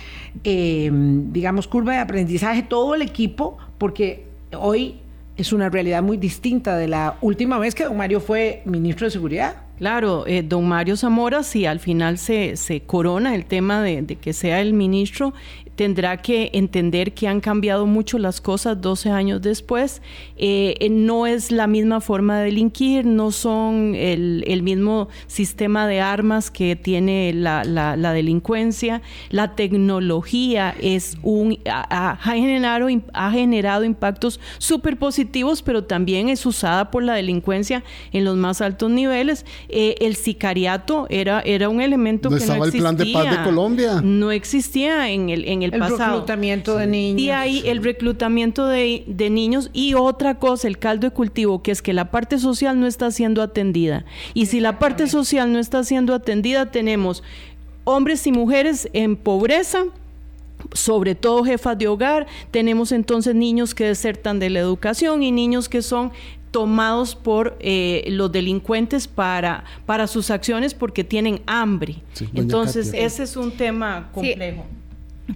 eh, digamos, curva de aprendizaje todo el equipo, porque hoy es una realidad muy distinta de la última vez que don Mario fue ministro de Seguridad. Claro, eh, don Mario Zamora, si al final se, se corona el tema de, de, que sea el ministro, tendrá que entender que han cambiado mucho las cosas 12 años después. Eh, eh, no es la misma forma de delinquir, no son el, el mismo sistema de armas que tiene la, la, la delincuencia. La tecnología es un, ha, ha generado, ha generado impactos súper positivos, pero también es usada por la delincuencia en los más altos niveles. Eh, el sicariato era, era un elemento ¿No que no existía. el plan de paz de Colombia? No existía en el, en el el pasado. reclutamiento de niños. Y ahí el reclutamiento de, de, niños y otra cosa, el caldo de cultivo, que es que la parte social no está siendo atendida. Y si la parte social no está siendo atendida, tenemos hombres y mujeres en pobreza, sobre todo jefas de hogar, tenemos entonces niños que desertan de la educación y niños que son tomados por eh, los delincuentes para, para sus acciones porque tienen hambre. Sí, entonces, Katia. ese es un tema complejo. Sí.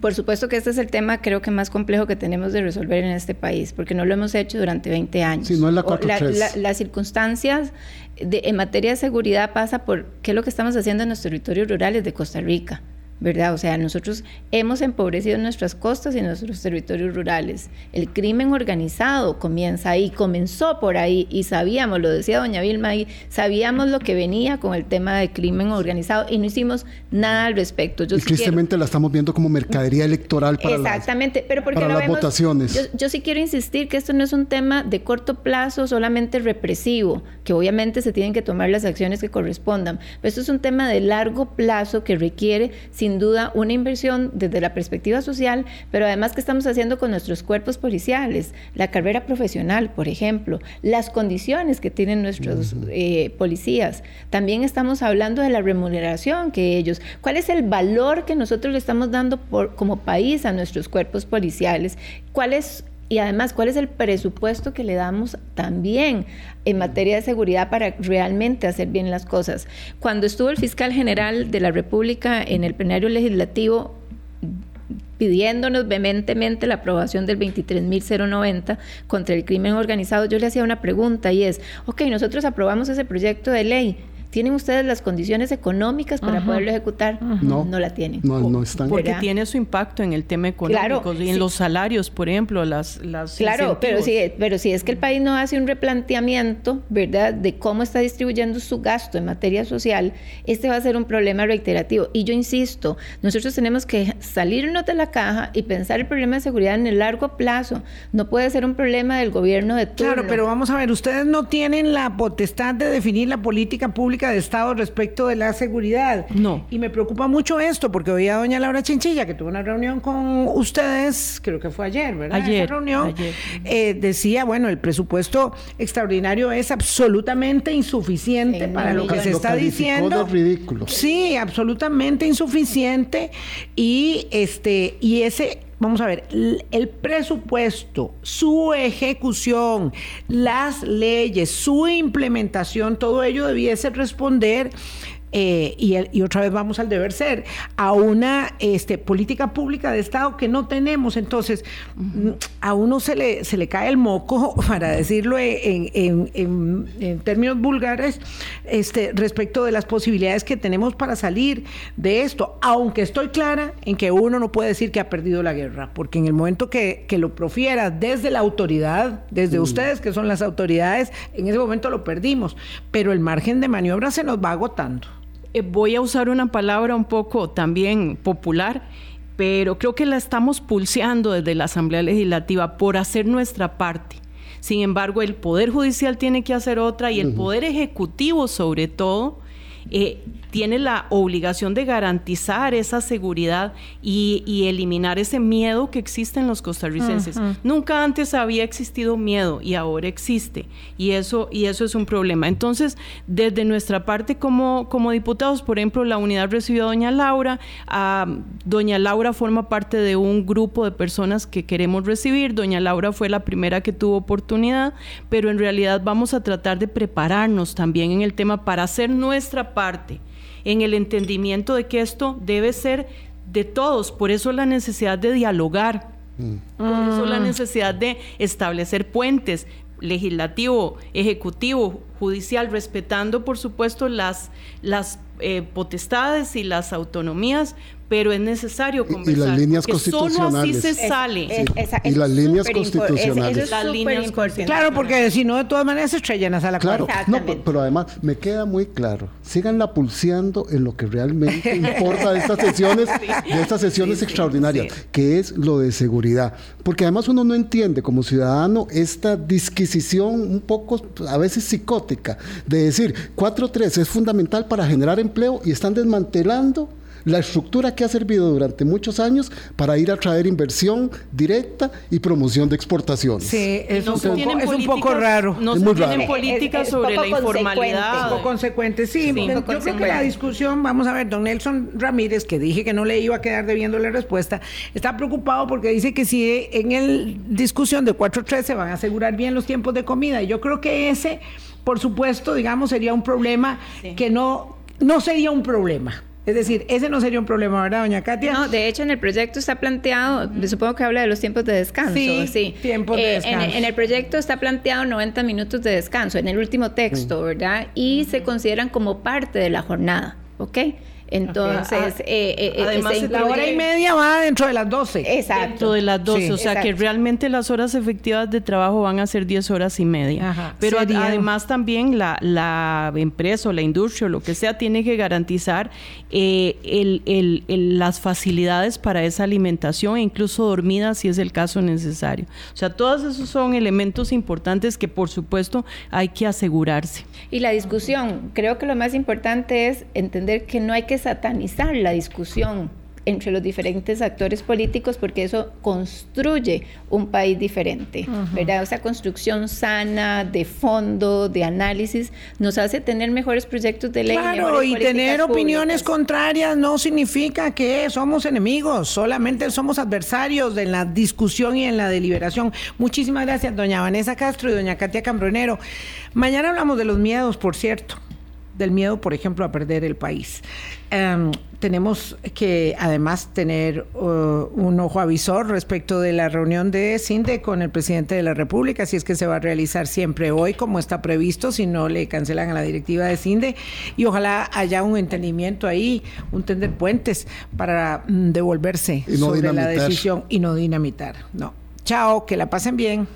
Por supuesto que este es el tema creo que más complejo que tenemos de resolver en este país, porque no lo hemos hecho durante 20 años. Sí, no es la 4 la, la, Las circunstancias de, en materia de seguridad pasa por qué es lo que estamos haciendo en los territorios rurales de Costa Rica. ¿Verdad? O sea, nosotros hemos empobrecido nuestras costas y nuestros territorios rurales. El crimen organizado comienza ahí, comenzó por ahí y sabíamos, lo decía doña Vilma ahí, sabíamos lo que venía con el tema del crimen organizado y no hicimos nada al respecto. Yo y sí tristemente quiero... la estamos viendo como mercadería electoral para Exactamente, las, pero porque para las vemos, votaciones. Yo, yo sí quiero insistir que esto no es un tema de corto plazo solamente represivo, que obviamente se tienen que tomar las acciones que correspondan, pero esto es un tema de largo plazo que requiere sin sin duda una inversión desde la perspectiva social, pero además que estamos haciendo con nuestros cuerpos policiales, la carrera profesional, por ejemplo, las condiciones que tienen nuestros eh, policías. También estamos hablando de la remuneración que ellos, cuál es el valor que nosotros le estamos dando por, como país a nuestros cuerpos policiales, cuál es y además cuál es el presupuesto que le damos también en materia de seguridad para realmente hacer bien las cosas. Cuando estuvo el fiscal general de la República en el plenario legislativo pidiéndonos vehementemente la aprobación del 23.090 contra el crimen organizado, yo le hacía una pregunta y es, ok, nosotros aprobamos ese proyecto de ley, ¿tienen ustedes las condiciones económicas para poderlo ejecutar? No, no la tienen. No, no están. Porque tiene su impacto en el tema económico y en los salarios, por ejemplo, las, las Claro, pero si, pero si es que el país no hace un replanteamiento, ¿verdad?, de cómo está distribuyendo su gasto en materia social, este va a ser un problema reiterativo. Y yo insisto, nosotros tenemos que salirnos de la caja y pensar el problema de seguridad en el largo plazo. No puede ser un problema del gobierno de turno. Claro, pero vamos a ver, ustedes no tienen la potestad de definir la política pública de Estado respecto de la seguridad. No. Y me preocupa mucho esto, porque hoy a doña Laura Chinchilla, que tuvo una reunión con ustedes, creo que fue ayer, ¿verdad? Ayer. Esa reunión, eh, decía, bueno, el presupuesto extraordinario es absolutamente insuficiente para lo que se está diciendo. ridículo. Sí, absolutamente insuficiente. Y este, y ese vamos a ver, el presupuesto, su ejecución, las leyes, su implementación, todo ello debiese responder eh, y, otra vez vamos al deber ser, a una este, política pública de Estado que no tenemos. Entonces, a uno se le, se le cae el moco, [laughs] para decirlo en, en, términos vulgares, este, respecto de las posibilidades que tenemos para salir de esto, aunque estoy clara en que uno no puede decir que ha perdido la guerra, porque en el momento que, que lo profiera desde la autoridad, desde mm. ustedes que son las autoridades, en ese momento lo perdimos, pero el margen de maniobra se nos va agotando. Eh, voy a usar una palabra un poco también popular, pero creo que la estamos pulseando desde la Asamblea Legislativa por hacer nuestra parte. Sin embargo, el Poder Judicial tiene que hacer otra y el Poder Ejecutivo sobre todo eh, tiene la obligación de garantizar esa seguridad y, eliminar ese miedo que existe en los costarricenses. Nunca antes había existido miedo y ahora existe. Y eso, y eso es un problema. Entonces, desde nuestra parte como, como diputados, por ejemplo, la unidad recibió a doña Laura. doña Laura forma parte de un grupo de personas que queremos recibir. Doña Laura fue la primera que tuvo oportunidad, pero en realidad vamos a tratar de prepararnos también en el tema para hacer nuestra parte en el entendimiento de que esto debe ser de todos, por eso la necesidad de dialogar, mm. por eso la necesidad de establecer puentes legislativo, ejecutivo, judicial, respetando por supuesto las, las eh, potestades y las autonomías, pero es necesario conversar. Y, las líneas constitucionales. Solo así se sale. y las líneas constitucionales. claro, porque si no, de todas maneras se estrellan a la Claro, no, pero además me queda muy claro. Síganla pulseando en lo que realmente [laughs] importa de estas sesiones, de estas sesiones extraordinarias, que es lo de seguridad. Porque además uno no entiende como ciudadano esta disquisición un poco a veces psicótica de decir 4.3 es fundamental para generar empleo y están desmantelando la estructura que ha servido durante muchos años para ir a traer inversión directa y promoción de exportaciones. Sí, es, un, poco, raro. No es se tienen políticas sobre la informalidad. Un poco consecuente, sí. yo creo que la discusión, vamos a ver, don Nelson Ramírez, que dije que no le iba a quedar debiendo la respuesta, está preocupado porque dice que si en el discusión de 4.3 se van a asegurar bien los tiempos de comida. Y yo creo que ese, por supuesto, digamos, sería un problema que no, no sería un problema es decir, ese no sería un problema, ¿verdad, doña Katia? No, de hecho en el proyecto está planteado, supongo que habla de los tiempos de descanso. Sí, sí. tiempos de descanso. Eh, en, el proyecto está planteado 90 minutos de descanso, en el último texto, ¿verdad? Y se consideran como parte de la jornada, ¿ok? Entonces, eh, eh, eh, además, la hora y media va dentro de las 12. Exacto. Dentro de las 12, o sea que realmente las horas efectivas de trabajo van a ser 10 horas y media. Pero además también la, la, empresa o la industria o lo que sea tiene que garantizar el, el, las facilidades para esa alimentación e incluso dormida si es el caso necesario. O sea, todos esos son elementos importantes que por supuesto hay que asegurarse. Y la discusión, creo que lo más importante es entender que no hay que satanizar la discusión entre los diferentes actores políticos porque eso construye un país diferente, ¿verdad? Esa construcción sana, de fondo, de análisis, nos hace tener mejores proyectos de ley. Claro, y tener opiniones contrarias no significa que somos enemigos, solamente somos adversarios de la discusión y en la deliberación. Muchísimas gracias, doña Vanessa Castro y doña Katia Cambronero. Mañana hablamos de los miedos, por cierto. Del miedo, por ejemplo, a perder el país. Em, tenemos que además tener uh, un ojo avisor respecto de la reunión de CINDE con el presidente de la República, si es que se va a realizar siempre hoy como está previsto, si no le cancelan a la directiva de CINDE, y ojalá haya un entendimiento ahí, un tender puentes para mm, devolverse sobre la decisión y no dinamitar. No. Chao, que la pasen bien.